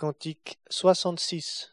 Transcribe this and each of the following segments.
Cantique 66.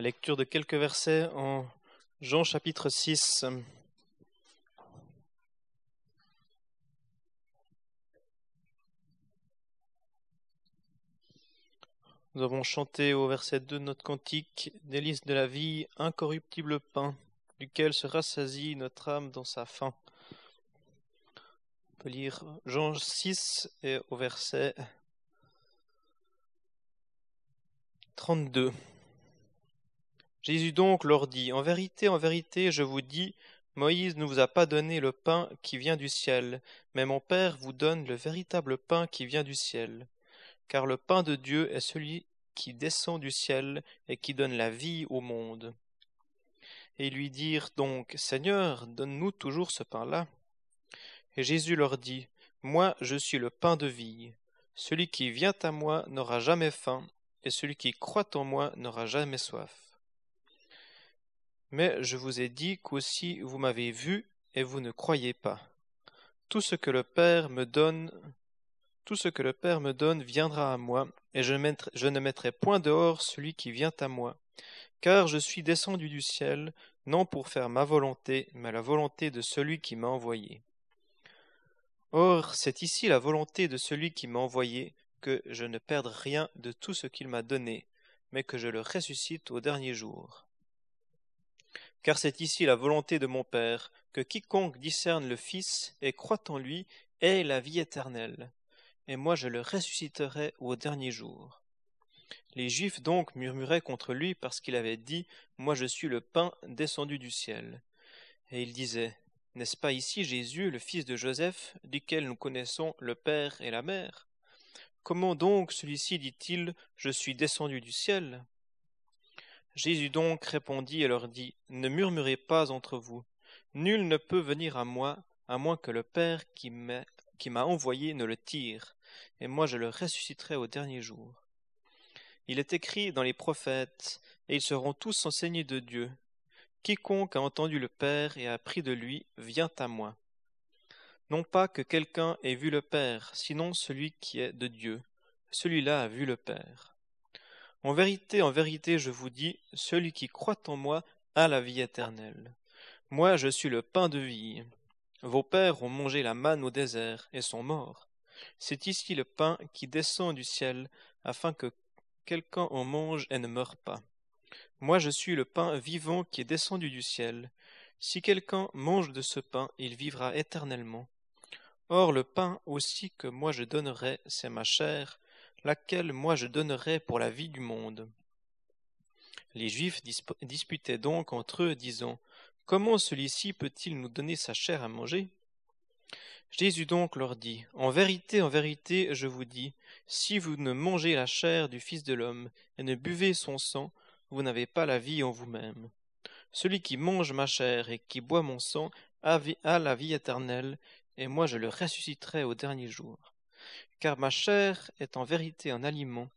La lecture de quelques versets en Jean chapitre 6. Nous avons chanté au verset 2 de notre cantique Délice de la vie, incorruptible pain, duquel se rassasie notre âme dans sa faim. On peut lire Jean 6 et au verset 32. Jésus donc leur dit, En vérité, en vérité, je vous dis, Moïse ne vous a pas donné le pain qui vient du ciel, mais mon Père vous donne le véritable pain qui vient du ciel. Car le pain de Dieu est celui qui descend du ciel et qui donne la vie au monde. Et ils lui dirent donc, Seigneur, donne-nous toujours ce pain-là. Et Jésus leur dit, Moi je suis le pain de vie. Celui qui vient à moi n'aura jamais faim, et celui qui croit en moi n'aura jamais soif. Mais je vous ai dit qu'aussi vous m'avez vu et vous ne croyez pas. Tout ce que le Père me donne, tout ce que le Père me donne viendra à moi, et je, je ne mettrai point dehors celui qui vient à moi. Car je suis descendu du ciel, non pour faire ma volonté, mais la volonté de celui qui m'a envoyé. Or, c'est ici la volonté de celui qui m'a envoyé, que je ne perde rien de tout ce qu'il m'a donné, mais que je le ressuscite au dernier jour. Car c'est ici la volonté de mon Père, que quiconque discerne le Fils et croit en lui ait la vie éternelle, et moi je le ressusciterai au dernier jour. Les Juifs donc murmuraient contre lui parce qu'il avait dit Moi je suis le pain descendu du ciel. Et ils disaient N'est-ce pas ici Jésus, le fils de Joseph, duquel nous connaissons le Père et la Mère? Comment donc celui-ci dit-il Je suis descendu du ciel Jésus donc répondit et leur dit Ne murmurez pas entre vous. Nul ne peut venir à moi à moins que le Père qui m'a envoyé ne le tire, et moi je le ressusciterai au dernier jour. Il est écrit dans les prophètes, et ils seront tous enseignés de Dieu. Quiconque a entendu le Père et a appris de lui vient à moi. Non pas que quelqu'un ait vu le Père, sinon celui qui est de Dieu. Celui-là a vu le Père. En vérité, en vérité, je vous dis, celui qui croit en moi a la vie éternelle. Moi, je suis le pain de vie. Vos pères ont mangé la manne au désert et sont morts. C'est ici le pain qui descend du ciel, afin que quelqu'un en mange et ne meure pas. Moi, je suis le pain vivant qui est descendu du ciel. Si quelqu'un mange de ce pain, il vivra éternellement. Or le pain aussi que moi je donnerai, c'est ma chair, laquelle moi je donnerai pour la vie du monde? Les Juifs disputaient donc entre eux, disant Comment celui-ci peut-il nous donner sa chair à manger? Jésus donc leur dit En vérité, en vérité, je vous dis, si vous ne mangez la chair du Fils de l'homme et ne buvez son sang, vous n'avez pas la vie en vous-même. Celui qui mange ma chair et qui boit mon sang a la vie éternelle, et moi je le ressusciterai au dernier jour. Car ma chair est en vérité un aliment,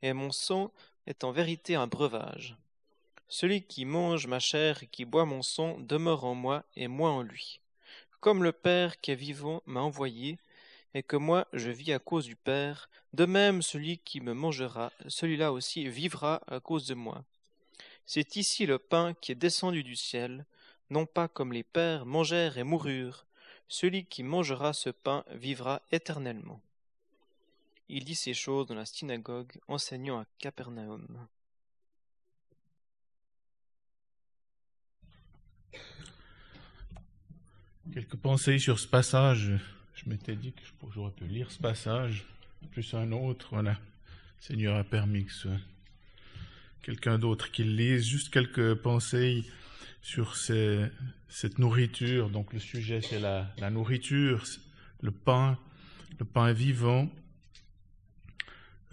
et mon sang est en vérité un breuvage. Celui qui mange ma chair et qui boit mon sang demeure en moi et moi en lui. Comme le Père qui est vivant m'a envoyé, et que moi je vis à cause du Père, de même celui qui me mangera, celui-là aussi vivra à cause de moi. C'est ici le pain qui est descendu du ciel, non pas comme les pères mangèrent et moururent, celui qui mangera ce pain vivra éternellement. Il dit ces choses dans la synagogue, enseignant à Capernaum. Quelques pensées sur ce passage. Je m'étais dit que j'aurais pu lire ce passage, plus un autre. Voilà. Le Seigneur a permis que ce quelqu'un d'autre qui le lise. Juste quelques pensées sur cette nourriture. Donc le sujet, c'est la, nourriture, le pain, le pain vivant.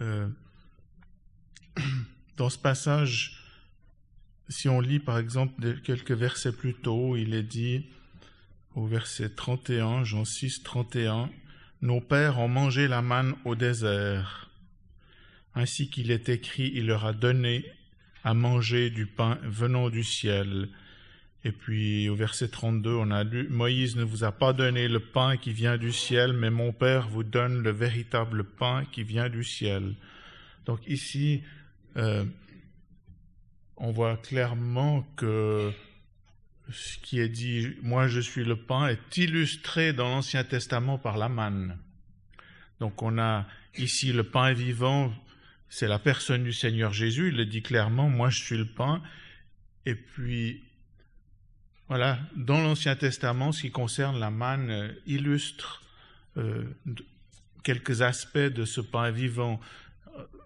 Euh, dans ce passage, si on lit par exemple quelques versets plus tôt, il est dit au verset 31, Jean 6, 31, Nos pères ont mangé la manne au désert. Ainsi qu'il est écrit, il leur a donné à manger du pain venant du ciel. Et puis au verset 32, on a lu, Moïse ne vous a pas donné le pain qui vient du ciel, mais mon Père vous donne le véritable pain qui vient du ciel. Donc ici, euh, on voit clairement que ce qui est dit, moi je suis le pain, est illustré dans l'Ancien Testament par la manne. Donc on a ici le pain vivant, c'est la personne du Seigneur Jésus, il le dit clairement, moi je suis le pain. Et puis voilà, dans l'Ancien Testament, ce qui concerne la manne euh, illustre euh, quelques aspects de ce pain vivant.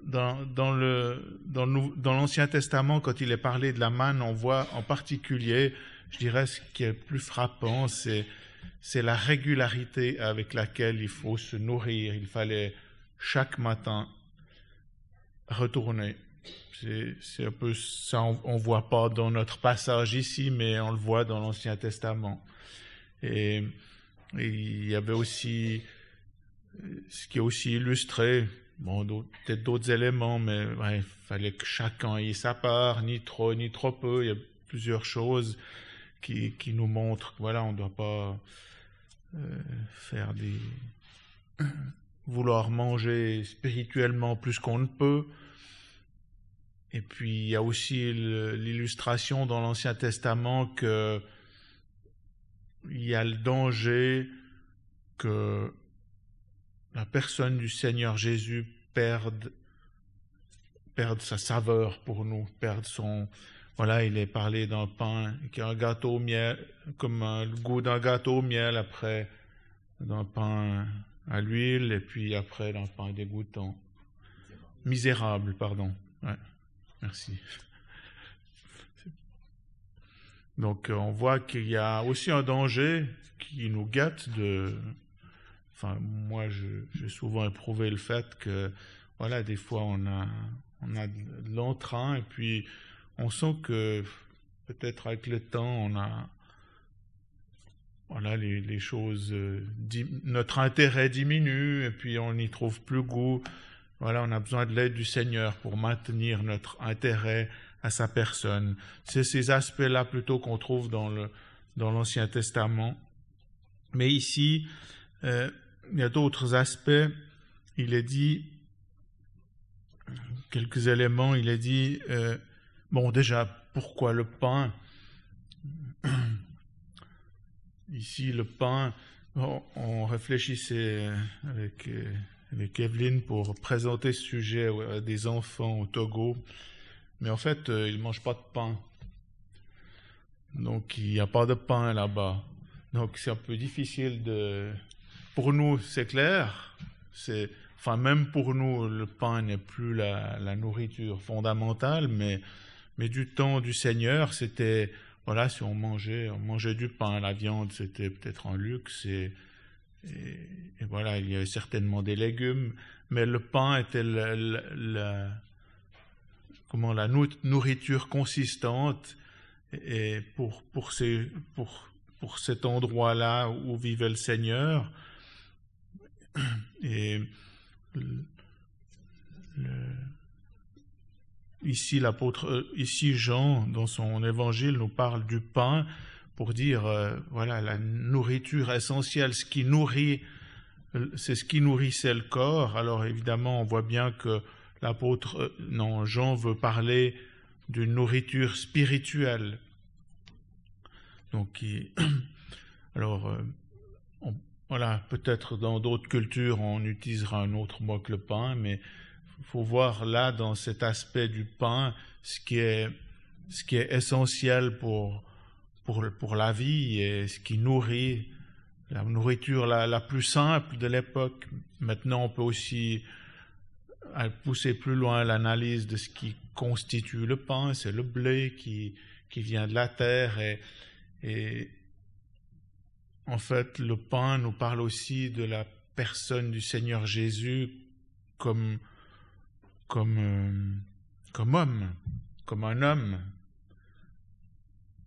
Dans, dans l'Ancien Testament, quand il est parlé de la manne, on voit en particulier, je dirais, ce qui est le plus frappant, c'est la régularité avec laquelle il faut se nourrir. Il fallait chaque matin retourner c'est un peu ça, on ne voit pas dans notre passage ici, mais on le voit dans l'Ancien Testament. Et, il y avait aussi, ce qui est aussi illustré, bon, peut-être d'autres éléments, mais il fallait que chacun ait sa part, ni trop, ni trop peu. Il y a plusieurs choses qui, qui nous montrent que voilà, on ne doit pas faire des vouloir manger spirituellement plus qu'on ne peut. Et puis il y a aussi l'illustration dans l'Ancien Testament que il y a le danger que la personne du Seigneur Jésus perde, perde sa saveur pour nous, perde son, voilà, il est parlé d'un pain qui est un gâteau au miel, comme le goût d'un gâteau au miel après d'un pain à l'huile et puis après d'un pain dégoûtant. Misérable, pardon. Ouais, merci. Donc on voit qu'il y a aussi un danger qui nous gâte de... Enfin, moi, j'ai souvent éprouvé le fait que, voilà, des fois, on a, on a de l'entrain et puis on sent que peut-être avec le temps, on a, voilà, les, choses, euh, notre intérêt diminue et puis on n'y trouve plus goût. Voilà, on a besoin de l'aide du Seigneur pour maintenir notre intérêt à sa personne. C'est ces aspects-là plutôt qu'on trouve dans l'Ancien Testament. Mais ici, euh, il y a d'autres aspects. Il est dit quelques éléments. Il est dit euh, Bon, déjà, pourquoi le pain? Ici, le pain, on, réfléchissait avec, avec Evelyne pour présenter ce sujet à des enfants au Togo, mais en fait, euh, ils ne mangent pas de pain. Donc, il n'y a pas de pain là-bas. Donc, c'est un peu difficile de. Pour nous, c'est clair. C'est, enfin, même pour nous, le pain n'est plus la, nourriture fondamentale, mais mais du temps du Seigneur, c'était, voilà, si on mangeait, on mangeait du pain, la viande, c'était peut-être un luxe, et, voilà, il y avait certainement des légumes, mais le pain était la, nourriture consistante, pour, cet endroit-là où vivait le Seigneur, et Ici, l'apôtre, euh, ici Jean, dans son évangile, nous parle du pain pour dire, euh, voilà, la nourriture essentielle, ce qui nourrit, c'est ce qui nourrissait le corps. Alors évidemment, on voit bien que l'apôtre, euh, non, Jean veut parler d'une nourriture spirituelle. Donc, alors, voilà, peut-être dans d'autres cultures, on utilisera un autre mot que le pain, mais il faut voir là, dans cet aspect du pain, ce qui est, ce qui est essentiel pour, pour, la vie et ce qui nourrit, la nourriture la, plus simple de l'époque. Maintenant, on peut aussi pousser plus loin l'analyse de ce qui constitue le pain, c'est le blé qui, qui vient de la terre et, et en fait, le pain nous parle aussi de la personne du Seigneur Jésus comme comme, euh, comme homme, comme un homme.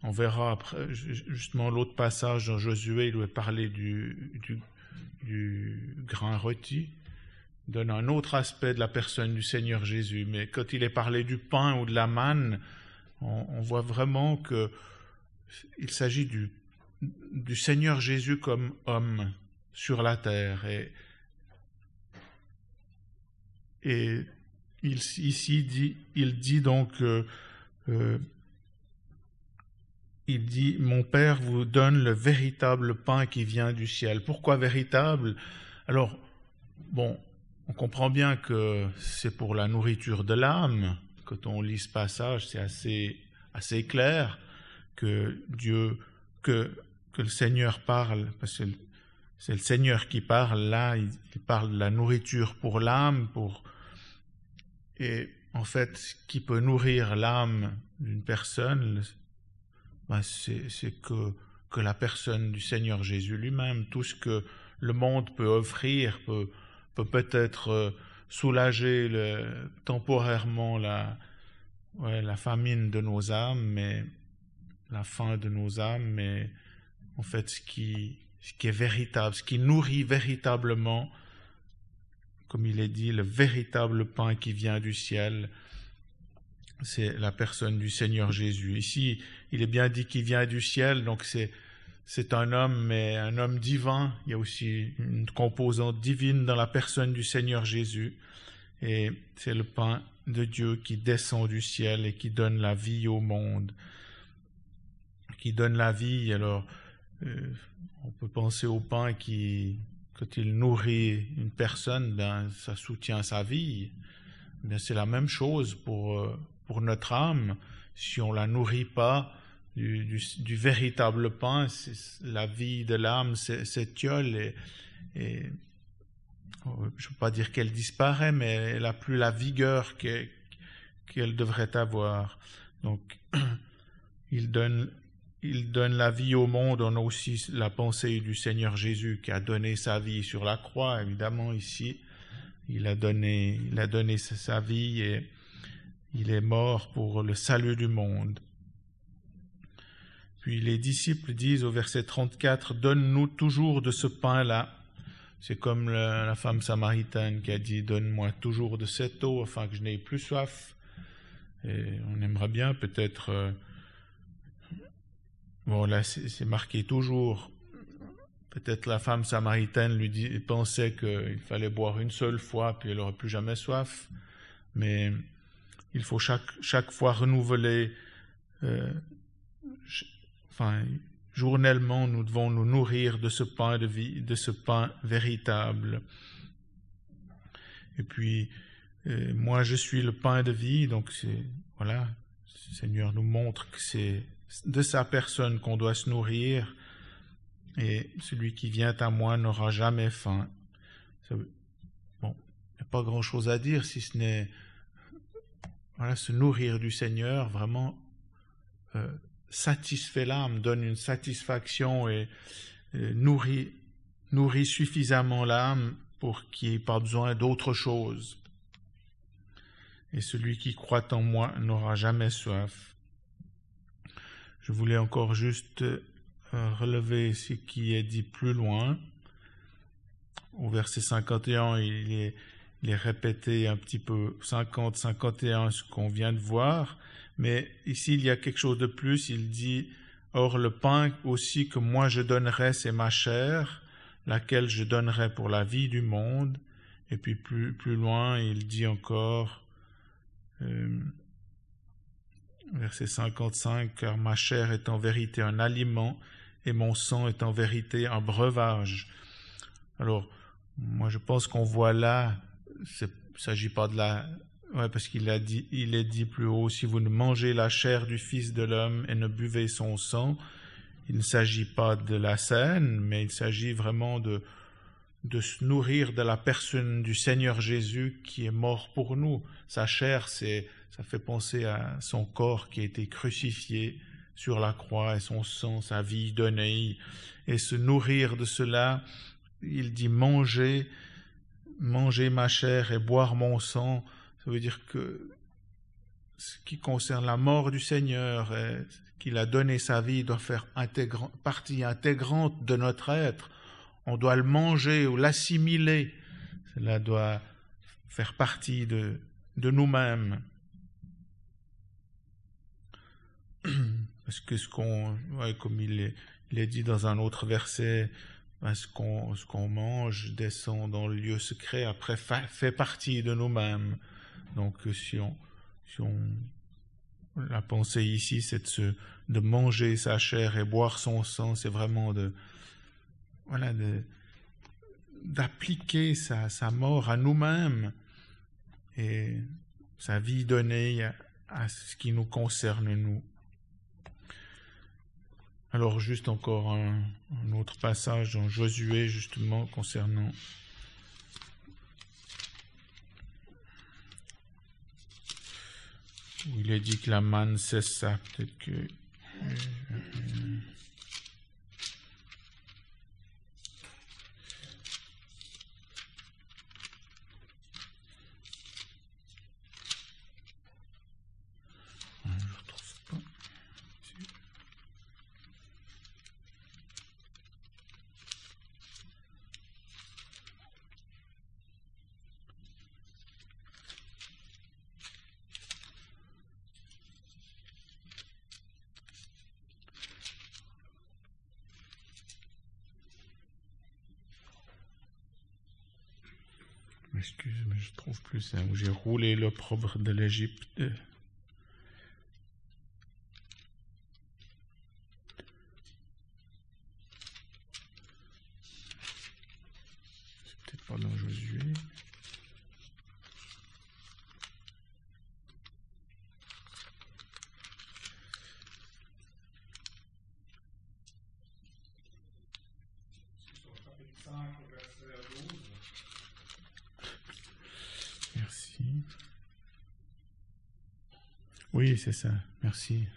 On verra justement, l'autre passage dans Josué, il doit parler du, du, du grain rôti, donne un autre aspect de la personne du Seigneur Jésus. Mais quand il est parlé du pain ou de la manne, on, voit vraiment que il s'agit du, Seigneur Jésus comme homme sur la terre. Et, il, ici dit, il dit donc, euh, il dit, mon Père vous donne le véritable pain qui vient du ciel. Pourquoi véritable? Alors, bon, on comprend bien que c'est pour la nourriture de l'âme. Quand on lit ce passage, c'est assez, assez clair que Dieu, que, que le Seigneur parle, parce que c'est le Seigneur qui parle là, il, parle de la nourriture pour l'âme, pour et en fait, qui peut nourrir l'âme d'une personne, ben, c'est que, la personne du Seigneur Jésus lui-même, tout ce que le monde peut offrir, peut peut-être euh, soulager le, temporairement la famine de nos âmes, mais la faim de nos âmes, mais en fait ce qui, ce qui est véritable, ce qui nourrit véritablement comme il est dit, le véritable pain qui vient du ciel, c'est la personne du Seigneur Jésus. Ici, il est bien dit qu'il vient du ciel, donc c'est c'est un homme, mais un homme divin. Il y a aussi une composante divine dans la personne du Seigneur Jésus. Et c'est le pain de Dieu qui descend du ciel et qui donne la vie au monde. Qui donne la vie. Alors, euh, on peut penser au pain qui, quand il nourrit une personne, ben, ça soutient sa vie. Ben, c'est la même chose pour, euh, pour notre âme. Si on la nourrit pas, du, véritable pain, la vie de l'âme s'étiole et, je ne veux pas dire qu'elle disparaît, mais elle n'a plus la vigueur qu'elle devrait avoir. Donc, il donne, il donne la vie au monde. On a aussi la pensée du Seigneur Jésus qui a donné sa vie sur la croix, évidemment, ici. Il a donné, il a donné sa vie et il est mort pour le salut du monde. Puis les disciples disent au verset 34, Donne-nous toujours de ce pain-là. C'est comme la, femme samaritaine qui a dit, Donne-moi toujours de cette eau afin que je n'aie plus soif. Et on aimerait bien peut-être... Euh, bon, là, c'est marqué toujours. Peut-être la femme samaritaine lui dit, pensait qu'il fallait boire une seule fois, puis elle n'aurait plus jamais soif. Mais il faut chaque, chaque fois renouveler euh, enfin, journellement, nous devons nous nourrir de ce pain de vie, de ce pain véritable. Et puis, euh, moi, je suis le pain de vie, donc voilà, le Seigneur nous montre que c'est de sa personne qu'on doit se nourrir, et celui qui vient à moi n'aura jamais faim. bon, il n'y a pas grand-chose à dire si ce n'est, voilà, se nourrir du Seigneur, vraiment euh, satisfait l'âme, donne une satisfaction et, nourrit, nourrit suffisamment l'âme pour qu'il n'y ait pas besoin d'autre chose. Et celui qui croit en moi n'aura jamais soif. Je voulais encore juste euh, relever ce qui est dit plus loin. Au verset 51, il est, il est répété un petit peu 50-51 ce qu'on vient de voir. Mais ici, il y a quelque chose de plus. Il dit, Or le pain aussi que moi je donnerai, c'est ma chair, laquelle je donnerai pour la vie du monde. Et puis plus, plus loin, il dit encore, euh, verset 55, Car ma chair est en vérité un aliment, et mon sang est en vérité un breuvage. Alors, moi je pense qu'on voit là, il ne s'agit pas de la parce qu'il a dit, il est dit plus haut, si vous ne mangez la chair du Fils de l'homme et ne buvez son sang, il ne s'agit pas de la scène, mais il s'agit vraiment de, de se nourrir de la personne du Seigneur Jésus qui est mort pour nous. Sa chair, c'est, ça fait penser à son corps qui a été crucifié sur la croix et son sang, sa vie donnée. Et se nourrir de cela, il dit manger, manger ma chair et boire mon sang, ça veut dire que ce qui concerne la mort du Seigneur, qu'il a donné sa vie, doit faire partie intégrante de notre être. On doit le manger ou l'assimiler. Cela doit faire partie de, nous-mêmes. Parce que ce qu'on, comme il il est dit dans un autre verset, ce qu'on mange descend dans le lieu secret, après fait partie de nous-mêmes. Donc si on, si on la pensée ici, c'est de, de manger sa chair et boire son sang, c'est vraiment de voilà d'appliquer sa, sa mort à nous-mêmes et sa vie donnée à ce qui nous concerne nous. Alors juste encore un, autre passage en Josué justement concernant il a dit que la manne cessa. Peut-être que. Excuse, mais je trouve plus ça, où j'ai roulé l'opprobre de l'Égypte. C'est peut-être pas dans Josué. Merci. Oui, c'est ça. Merci.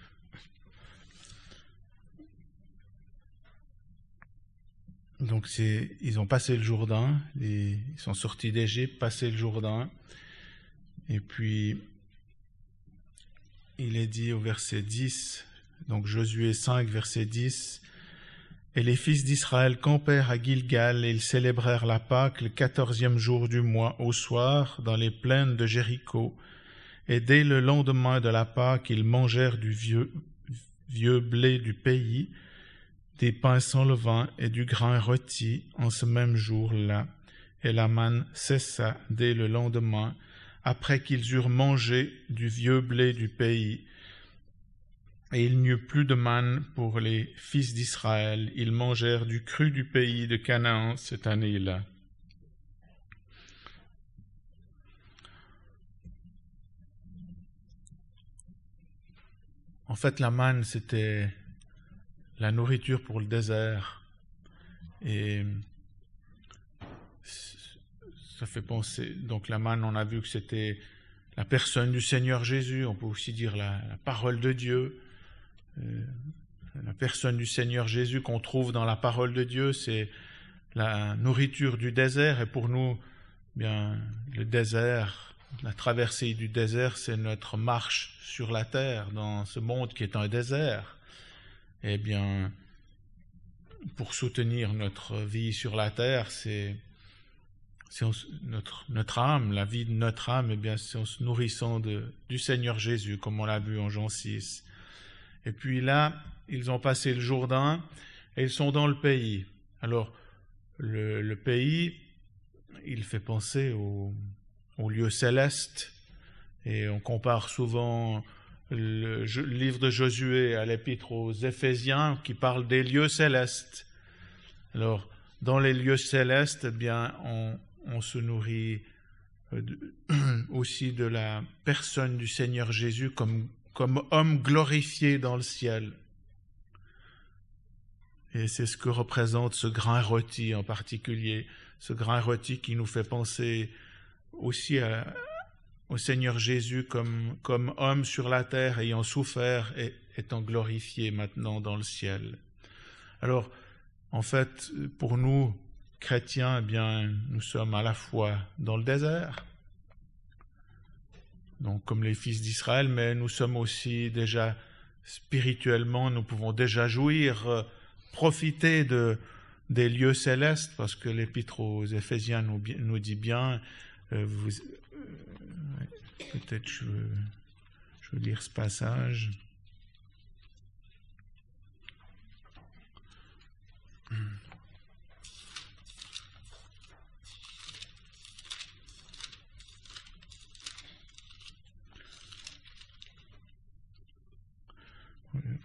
Donc c'est, ils ont passé le Jourdain, ils sont sortis d'Égypte, passé le Jourdain, et puis il est dit au verset 10, donc Josué 5, verset 10, et les fils d'Israël campèrent à Gilgal et ils célébrèrent la Pâque le quatorzième jour du mois au soir dans les plaines de Jéricho. Et dès le lendemain de la Pâque, ils mangèrent du vieux, vieux blé du pays, des pains sans levain et du grain rôti en ce même jour-là. Et la manne cessa dès le lendemain, après qu'ils eurent mangé du vieux blé du pays. Et il n'y eut plus de manne pour les fils d'Israël. Ils mangèrent du cru du pays de Canaan cette année-là. En fait, la manne, c'était la nourriture pour le désert. Et ça fait penser. Donc, la manne, on a vu que c'était la personne du Seigneur Jésus. On peut aussi dire la, parole de Dieu. Euh, la personne du Seigneur Jésus qu'on trouve dans la parole de Dieu, c'est la nourriture du désert. Et pour nous, bien, le désert, la traversée du désert, c'est notre marche sur la terre dans ce monde qui est un désert. Eh bien, pour soutenir notre vie sur la terre, c'est notre, notre âme, la vie de notre âme, eh bien, c'est en se nourrissant de, du Seigneur Jésus, comme on l'a vu en Jean 6. Et puis là, ils ont passé le Jourdain et ils sont dans le pays. Alors, le pays, il fait penser au, au lieu céleste. Et on compare souvent le, livre de Josué à l'épître aux Éphésiens qui parle des lieux célestes. Alors, dans les lieux célestes, eh bien, on, se nourrit aussi de la personne du Seigneur Jésus comme, comme homme glorifié dans le ciel. Et c'est ce que représente ce grain rôti en particulier, ce grain rôti qui nous fait penser aussi à, au Seigneur Jésus comme, homme sur la terre ayant souffert et étant glorifié maintenant dans le ciel. Alors, en fait, pour nous, chrétiens, eh bien, nous sommes à la fois dans le désert, donc comme les fils d'Israël, mais nous sommes aussi déjà spirituellement, nous pouvons déjà jouir, profiter de, des lieux célestes, parce que l'épître aux Éphésiens nous, dit bien, euh, vous, euh, peut-être je, je veux lire ce passage.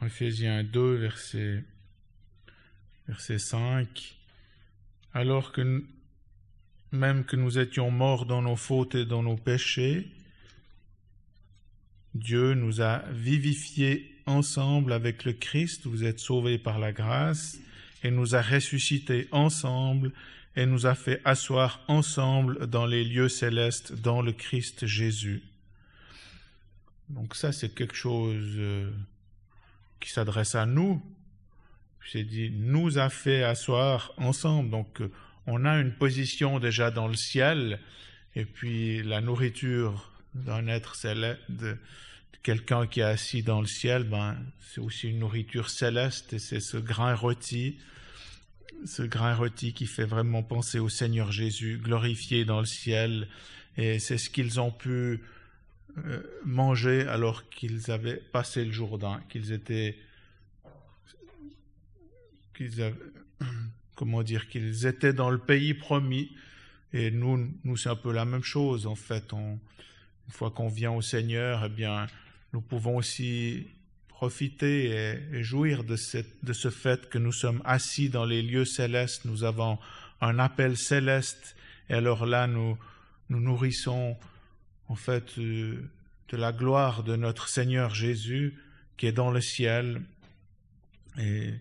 Ephésiens 2, verset, verset 5. Alors que même que nous étions morts dans nos fautes et dans nos péchés, Dieu nous a vivifiés ensemble avec le Christ, vous êtes sauvés par la grâce, et nous a ressuscités ensemble et nous a fait asseoir ensemble dans les lieux célestes dans le Christ Jésus. Donc ça, c'est quelque chose euh, qui s'adresse à nous. C'est dit, nous a fait asseoir ensemble. Donc euh, on a une position déjà dans le ciel, et puis la nourriture d'un être céleste, de, quelqu'un qui est assis dans le ciel, ben, c'est aussi une nourriture céleste, et c'est ce grain rôti, ce grain rôti qui fait vraiment penser au Seigneur Jésus, glorifié dans le ciel, et c'est ce qu'ils ont pu euh, manger alors qu'ils avaient passé le Jourdain, qu'ils étaient, qu'ils avaient, comment dire, qu'ils étaient dans le pays promis, Et nous, nous c'est un peu la même chose, en fait. une fois qu'on vient au Seigneur, eh bien, nous pouvons aussi profiter et, jouir de ce fait que nous sommes assis dans les lieux célestes, nous avons un appel céleste, et alors là, nous nous nourrissons, en fait, euh, de la gloire de notre Seigneur Jésus qui est dans le ciel. Et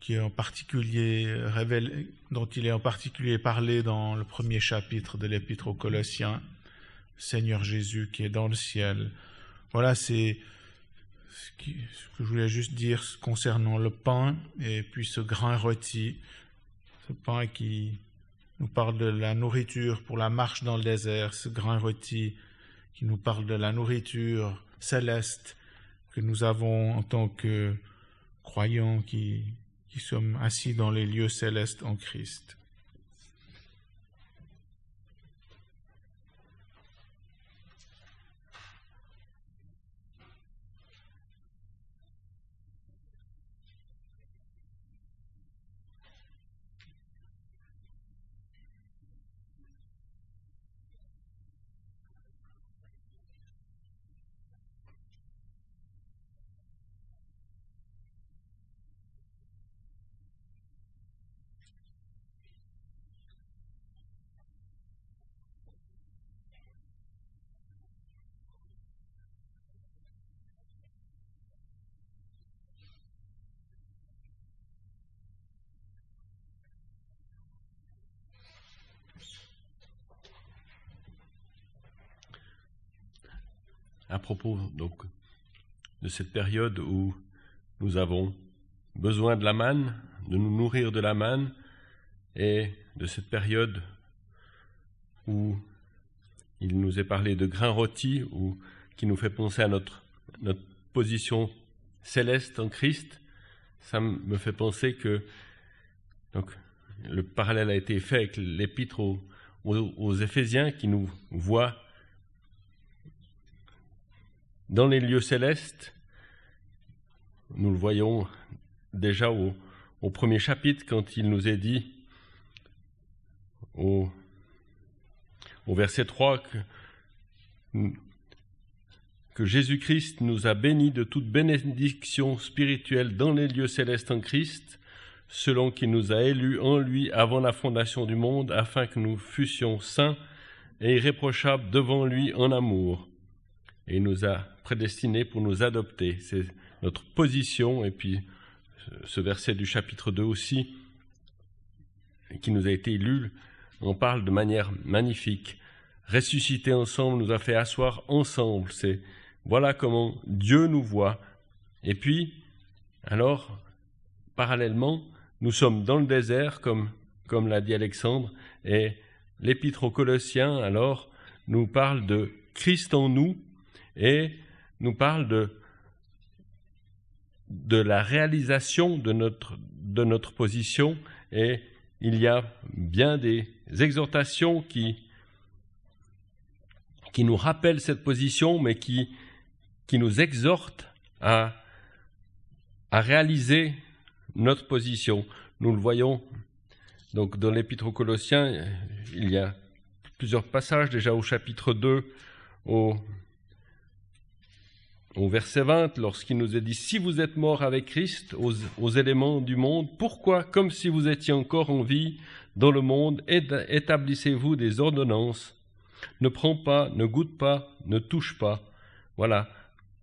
qui est en particulier révélé, dont il est en particulier parlé dans le premier chapitre de l'Épître aux Colossiens, Seigneur Jésus qui est dans le ciel. Voilà, c'est ce, que je voulais juste dire concernant le pain et puis ce grain rôti, ce pain qui nous parle de la nourriture pour la marche dans le désert, ce grain rôti qui nous parle de la nourriture céleste que nous avons en tant que croyants qui, qui sommes assis dans les lieux célestes en Christ. à donc de cette période où nous avons besoin de la manne, de nous nourrir de la manne, et de cette période où il nous est parlé de grain rôti, ou qui nous fait penser à notre, notre position céleste en Christ, ça me fait penser que donc, le parallèle a été fait avec l'épître aux, aux, aux Éphésiens qui nous voit dans les lieux célestes, nous le voyons déjà au, premier chapitre quand il nous est dit au, verset 3 que, que Jésus-Christ nous a bénis de toute bénédiction spirituelle dans les lieux célestes en Christ, selon qu'il nous a élus en lui avant la fondation du monde, afin que nous fussions saints et irréprochables devant lui en amour. Et il nous a prédestinés pour nous adopter. C'est notre position, et puis ce verset du chapitre 2 aussi, qui nous a été lu, on parle de manière magnifique. Ressusciter ensemble nous a fait asseoir ensemble. C'est voilà comment Dieu nous voit. Et puis, alors, parallèlement, nous sommes dans le désert, comme, comme l'a dit Alexandre, et l'épître aux Colossiens, alors, nous parle de Christ en nous, et nous parle de, de la réalisation de notre, de notre position et il y a bien des exhortations qui, qui nous rappellent cette position, mais qui, qui nous exhortent à, à réaliser notre position. Nous le voyons donc dans l'Épître aux Colossiens, il y a plusieurs passages déjà au chapitre 2, au au verset 20, lorsqu'il nous est dit, si vous êtes morts avec Christ aux, éléments du monde, pourquoi, comme si vous étiez encore en vie dans le monde, établissez-vous des ordonnances? Ne prends pas, ne goûte pas, ne touche pas. Voilà.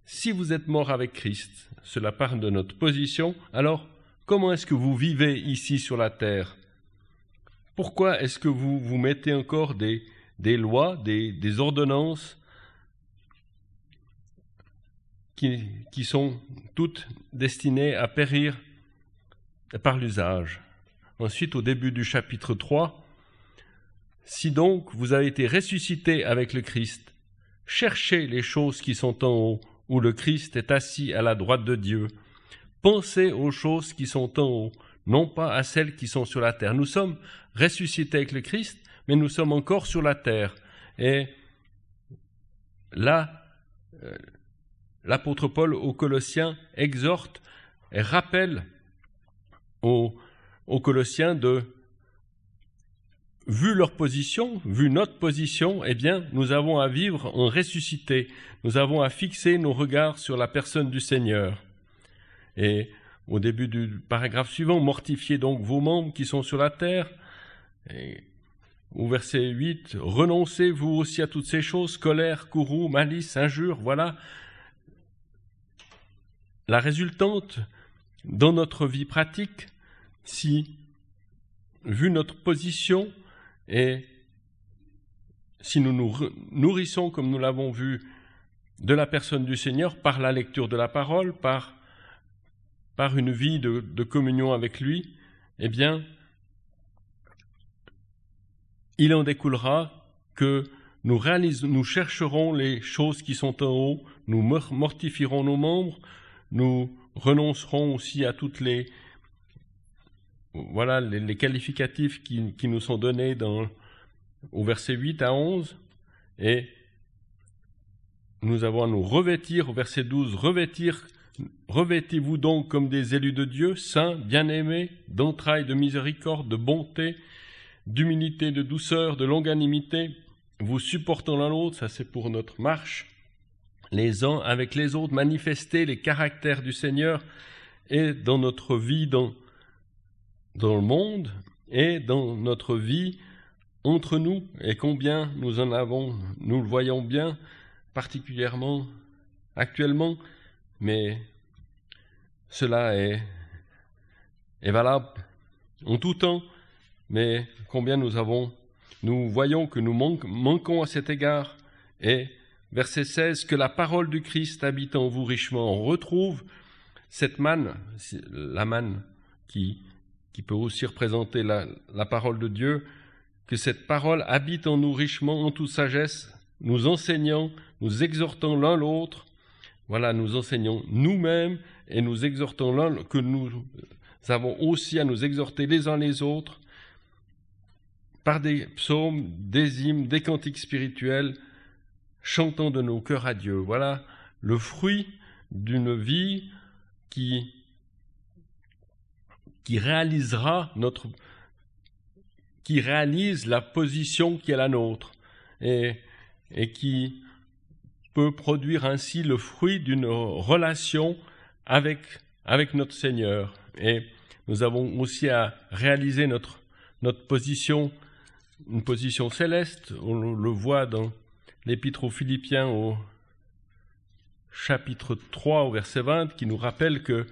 Si vous êtes morts avec Christ, cela part de notre position, alors comment est-ce que vous vivez ici sur la terre? Pourquoi est-ce que vous vous mettez encore des, lois, des ordonnances qui, sont toutes destinées à périr par l'usage. Ensuite, au début du chapitre 3, Si donc vous avez été ressuscité avec le Christ, cherchez les choses qui sont en haut, où le Christ est assis à la droite de Dieu. Pensez aux choses qui sont en haut, non pas à celles qui sont sur la terre. Nous sommes ressuscités avec le Christ, mais nous sommes encore sur la terre. Et là, euh, l'apôtre Paul aux Colossiens exhorte et rappelle aux, Colossiens de vu leur position, vu notre position, eh bien, nous avons à vivre en ressuscité. Nous avons à fixer nos regards sur la personne du Seigneur. Et au début du paragraphe suivant, mortifiez donc vos membres qui sont sur la terre. Au verset 8, renoncez vous aussi à toutes ces choses, colère, courroux, malice, injure, voilà. La résultante dans notre vie pratique, si, vu notre position, et si nous nous nourrissons, comme nous l'avons vu, de la personne du Seigneur par la lecture de la parole, par, une vie de, communion avec lui, eh bien, il en découlera que nous chercherons les choses qui sont en haut, nous mortifierons nos membres, nous renoncerons aussi à toutes les, voilà les, qualificatifs qui, nous sont donnés dans, au verset 8 à 11, et nous avons à nous revêtir, au verset 12, revêtir, revêtez-vous donc comme des élus de Dieu, saints, bien-aimés, d'entrailles, de miséricorde, de bonté, d'humilité, de douceur, de longanimité, vous supportant l'un l'autre, ça c'est pour notre marche, les uns avec les autres, manifester les caractères du Seigneur et dans notre vie, dans, dans le monde et dans notre vie entre nous, et combien nous en avons, nous le voyons bien, particulièrement actuellement, mais cela est, est valable en tout temps, mais combien nous avons, nous voyons que nous manquons à cet égard, et verset 16, que la parole du Christ habite en vous richement. On retrouve cette manne, la manne qui qui peut aussi représenter la, parole de Dieu, que cette parole habite en nous richement, en toute sagesse, nous enseignant, nous exhortant l'un l'autre, voilà, nous enseignons nous-mêmes et nous exhortons l'un, que nous avons aussi à nous exhorter les uns les autres, par des psaumes, des hymnes, des cantiques spirituels, chantant de nos cœurs à Dieu. Voilà le fruit d'une vie qui qui réalisera notre, qui réalise la position qui est la nôtre et, et qui peut produire ainsi le fruit d'une relation avec, avec notre Seigneur. Et nous avons aussi à réaliser notre, notre position, une position céleste. On le voit dans l'Épître aux Philippiens au chapitre 3 au verset 20 qui nous rappelle que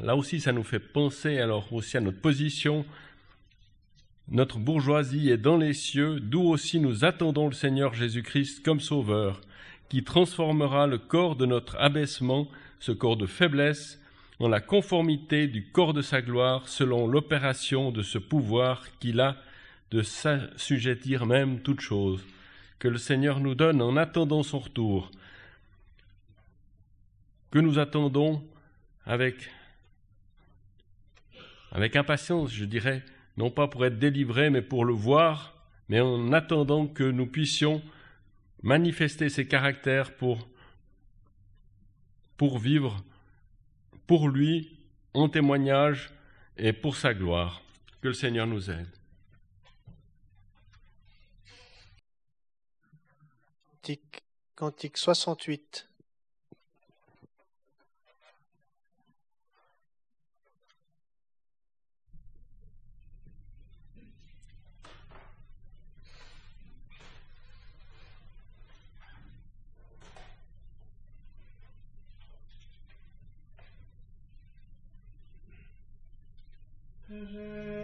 Là aussi, ça nous fait penser alors aussi à notre position. Notre bourgeoisie est dans les cieux, d'où aussi nous attendons le Seigneur Jésus-Christ comme Sauveur, qui transformera le corps de notre abaissement, ce corps de faiblesse, en la conformité du corps de sa gloire, selon l'opération de ce pouvoir qu'il a de s'assujettir même toutes choses, que le Seigneur nous donne en attendant son retour, que nous attendons avec avec impatience, je dirais, non pas pour être délivrés, mais pour le voir, mais en attendant que nous puissions manifester ces caractères pour, pour vivre pour lui en témoignage et pour sa gloire. Que le Seigneur nous aide. Cantique 68. Mm-hmm.